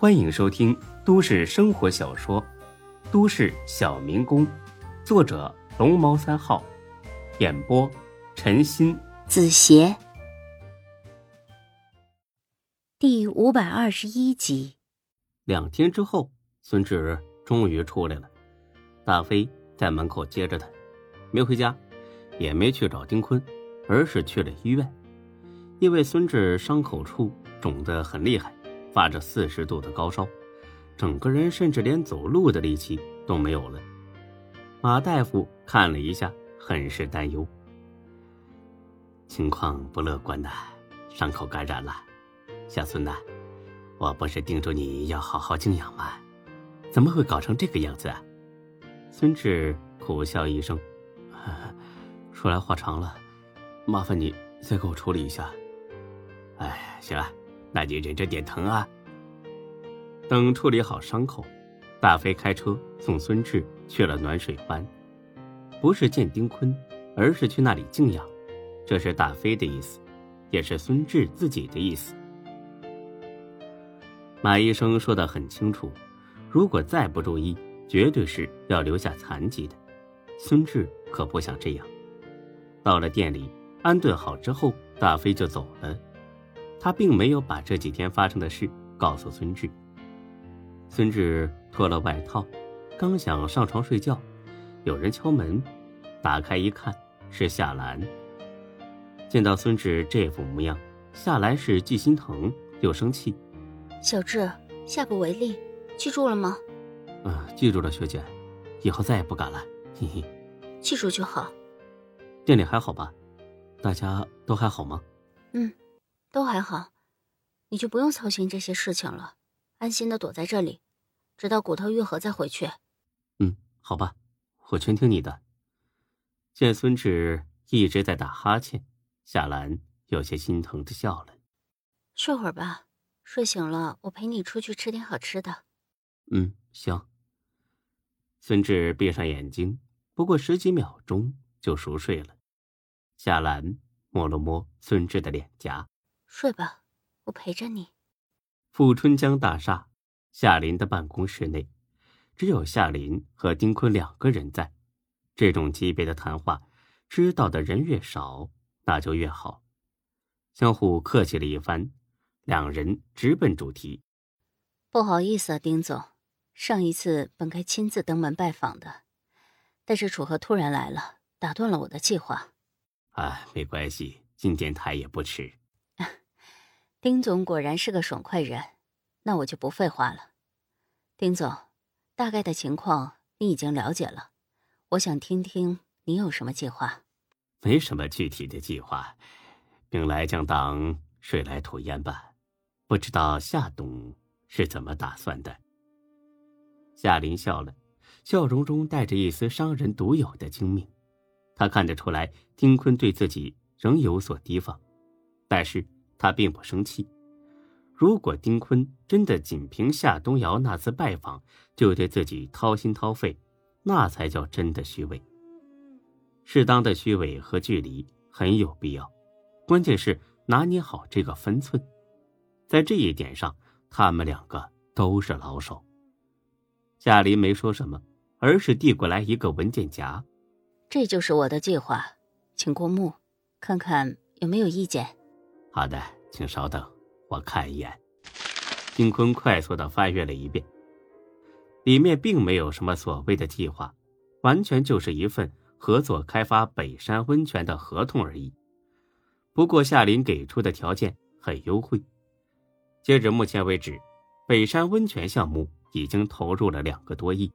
欢迎收听都市生活小说《都市小民工》，作者龙猫三号，演播陈鑫、子邪，第五百二十一集。两天之后，孙志终于出来了。大飞在门口接着他，没回家，也没去找丁坤，而是去了医院，因为孙志伤口处肿得很厉害。发着四十度的高烧，整个人甚至连走路的力气都没有了。马大夫看了一下，很是担忧，情况不乐观呐，伤口感染了。小孙呐，我不是叮嘱你要好好静养吗？怎么会搞成这个样子啊？孙志苦笑一声，说来话长了，麻烦你再给我处理一下。哎，行了。那你忍着点疼啊！等处理好伤口，大飞开车送孙志去了暖水湾，不是见丁坤，而是去那里静养。这是大飞的意思，也是孙志自己的意思。马医生说的很清楚，如果再不注意，绝对是要留下残疾的。孙志可不想这样。到了店里安顿好之后，大飞就走了。他并没有把这几天发生的事告诉孙志。孙志脱了外套，刚想上床睡觉，有人敲门，打开一看是夏兰。见到孙志这副模样，夏兰是既心疼又生气。小志，下不为例，记住了吗？嗯，记住了，学姐，以后再也不敢了。嘿嘿，记住就好。店里还好吧？大家都还好吗？嗯。都还好，你就不用操心这些事情了，安心的躲在这里，直到骨头愈合再回去。嗯，好吧，我全听你的。见孙志一直在打哈欠，夏兰有些心疼的笑了。睡会儿吧，睡醒了我陪你出去吃点好吃的。嗯，行。孙志闭上眼睛，不过十几秒钟就熟睡了。夏兰摸了摸孙志的脸颊。睡吧，我陪着你。富春江大厦，夏林的办公室内，只有夏林和丁坤两个人在。这种级别的谈话，知道的人越少，那就越好。相互客气了一番，两人直奔主题。不好意思啊，丁总，上一次本该亲自登门拜访的，但是楚河突然来了，打断了我的计划。哎，没关系，进电台也不迟。丁总果然是个爽快人，那我就不废话了。丁总，大概的情况你已经了解了，我想听听你有什么计划。没什么具体的计划，兵来将挡，水来土掩吧。不知道夏董是怎么打算的？夏林笑了，笑容中带着一丝商人独有的精明。他看得出来，丁坤对自己仍有所提防，但是。他并不生气。如果丁坤真的仅凭夏东瑶那次拜访就对自己掏心掏肺，那才叫真的虚伪。适当的虚伪和距离很有必要，关键是拿捏好这个分寸。在这一点上，他们两个都是老手。夏林没说什么，而是递过来一个文件夹。这就是我的计划，请过目，看看有没有意见。好的，请稍等，我看一眼。丁坤快速的翻阅了一遍，里面并没有什么所谓的计划，完全就是一份合作开发北山温泉的合同而已。不过夏林给出的条件很优惠。截至目前为止，北山温泉项目已经投入了两个多亿，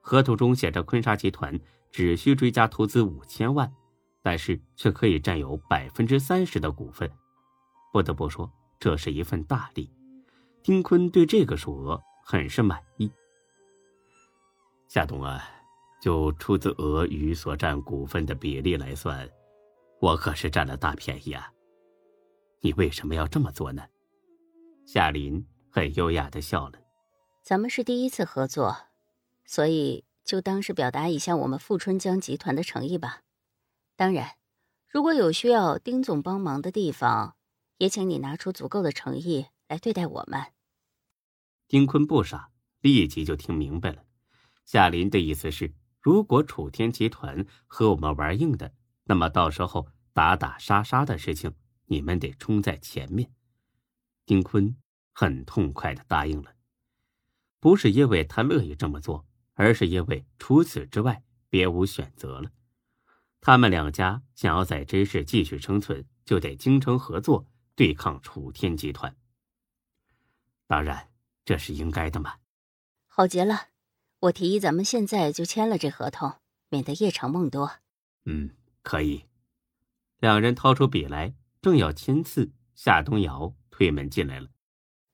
合同中写着坤沙集团只需追加投资五千万，但是却可以占有百分之三十的股份。不得不说，这是一份大利。丁坤对这个数额很是满意。夏东啊，就出资额与所占股份的比例来算，我可是占了大便宜啊！你为什么要这么做呢？夏林很优雅的笑了。咱们是第一次合作，所以就当是表达一下我们富春江集团的诚意吧。当然，如果有需要丁总帮忙的地方，也请你拿出足够的诚意来对待我们。丁坤不傻，立即就听明白了。夏林的意思是，如果楚天集团和我们玩硬的，那么到时候打打杀杀的事情，你们得冲在前面。丁坤很痛快的答应了，不是因为他乐意这么做，而是因为除此之外别无选择了。他们两家想要在这市继续生存，就得精诚合作，对抗楚天集团。当然，这是应该的嘛。好极了，我提议咱们现在就签了这合同，免得夜长梦多。嗯，可以。两人掏出笔来，正要签字，夏东瑶推门进来了。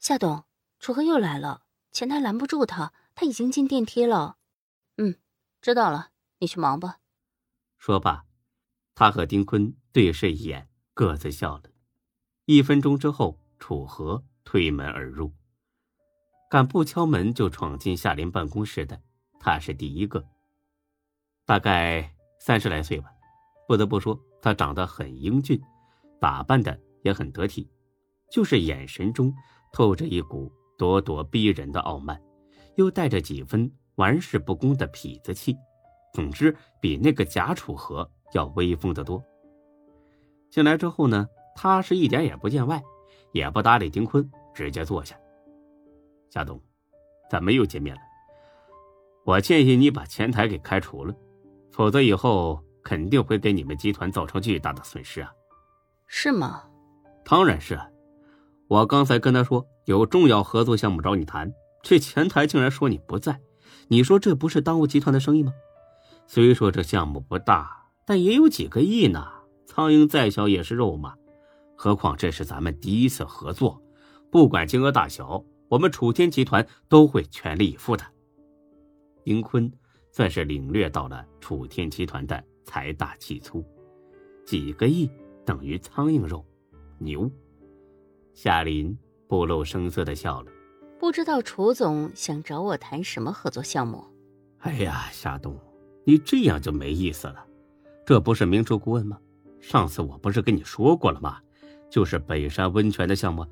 夏董，楚河又来了，前台拦不住他，他已经进电梯了。嗯，知道了，你去忙吧。说罢，他和丁坤对视一眼，各自笑了。一分钟之后，楚河推门而入。敢不敲门就闯进夏林办公室的，他是第一个。大概三十来岁吧，不得不说，他长得很英俊，打扮的也很得体，就是眼神中透着一股咄咄逼人的傲慢，又带着几分玩世不恭的痞子气。总之，比那个贾楚河要威风得多。进来之后呢，他是一点也不见外，也不搭理丁坤，直接坐下。夏东，咱们又见面了。我建议你把前台给开除了，否则以后肯定会给你们集团造成巨大的损失啊。是吗？当然是。我刚才跟他说有重要合作项目找你谈，这前台竟然说你不在，你说这不是耽误集团的生意吗？虽说这项目不大，但也有几个亿呢。苍蝇再小也是肉嘛，何况这是咱们第一次合作，不管金额大小，我们楚天集团都会全力以赴的。丁坤算是领略到了楚天集团的财大气粗，几个亿等于苍蝇肉，牛。夏林不露声色的笑了，不知道楚总想找我谈什么合作项目？哎呀，夏冬。你这样就没意思了，这不是明珠顾问吗？上次我不是跟你说过了吗？就是北山温泉的项目。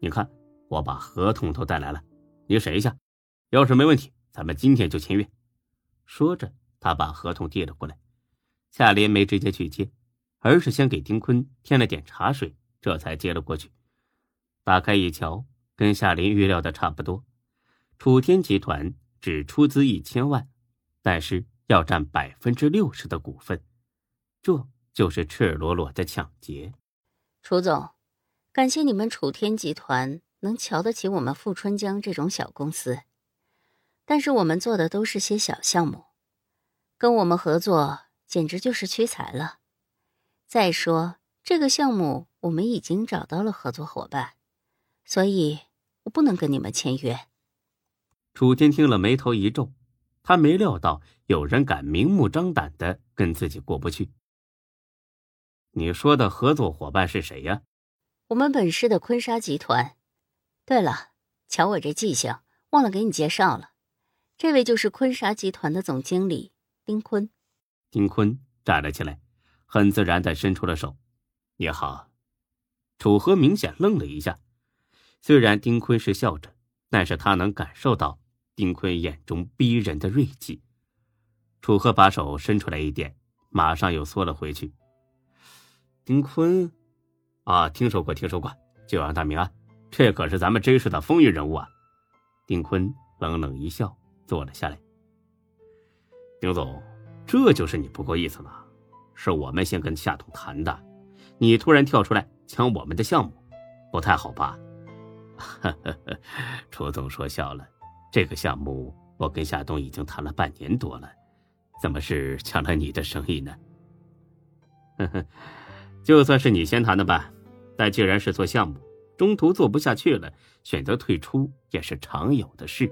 你看，我把合同都带来了，你审一下，要是没问题，咱们今天就签约。说着，他把合同递了过来。夏林没直接去接，而是先给丁坤添了点茶水，这才接了过去。打开一瞧，跟夏林预料的差不多。楚天集团只出资一千万，但是。要占百分之六十的股份，这就是赤裸裸的抢劫。楚总，感谢你们楚天集团能瞧得起我们富春江这种小公司，但是我们做的都是些小项目，跟我们合作简直就是屈才了。再说这个项目我们已经找到了合作伙伴，所以我不能跟你们签约。楚天听了，眉头一皱。他没料到有人敢明目张胆的跟自己过不去。你说的合作伙伴是谁呀？我们本市的坤沙集团。对了，瞧我这记性，忘了给你介绍了，这位就是坤沙集团的总经理丁坤。丁坤站了起来，很自然的伸出了手。你好。楚河明显愣了一下，虽然丁坤是笑着，但是他能感受到。丁坤眼中逼人的锐气，楚河把手伸出来一点，马上又缩了回去。丁坤，啊，听说过，听说过，久仰大名啊，这可是咱们 J 市的风云人物啊。丁坤冷冷一笑，坐了下来。丁总，这就是你不够意思了，是我们先跟夏总谈的，你突然跳出来抢我们的项目，不太好吧？呵 呵楚总说笑了。这个项目我跟夏冬已经谈了半年多了，怎么是抢了你的生意呢？呵呵，就算是你先谈的吧。但既然是做项目，中途做不下去了，选择退出也是常有的事。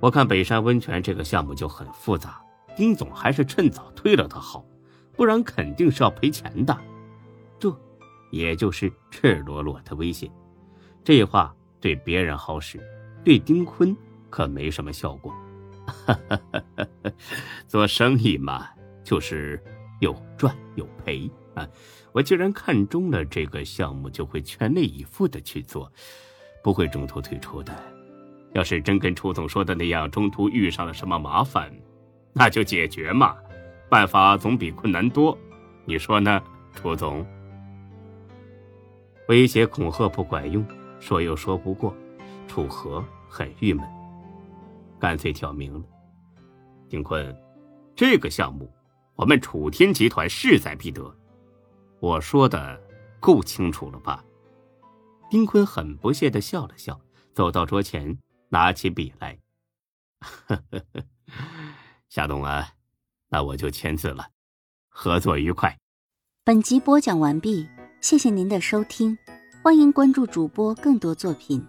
我看北山温泉这个项目就很复杂，丁总还是趁早退了的好，不然肯定是要赔钱的。这，也就是赤裸裸的威胁。这话对别人好使，对丁坤。可没什么效果，做生意嘛，就是有赚有赔啊。我既然看中了这个项目，就会全力以赴的去做，不会中途退出的。要是真跟楚总说的那样，中途遇上了什么麻烦，那就解决嘛，办法总比困难多。你说呢，楚总？威胁恐吓不管用，说又说不过，楚河很郁闷，干脆挑明了：丁坤，这个项目我们楚天集团势在必得。我说的够清楚了吧？丁坤很不屑的笑了笑，走到桌前。拿起笔来，夏董啊，那我就签字了，合作愉快。本集播讲完毕，谢谢您的收听，欢迎关注主播更多作品。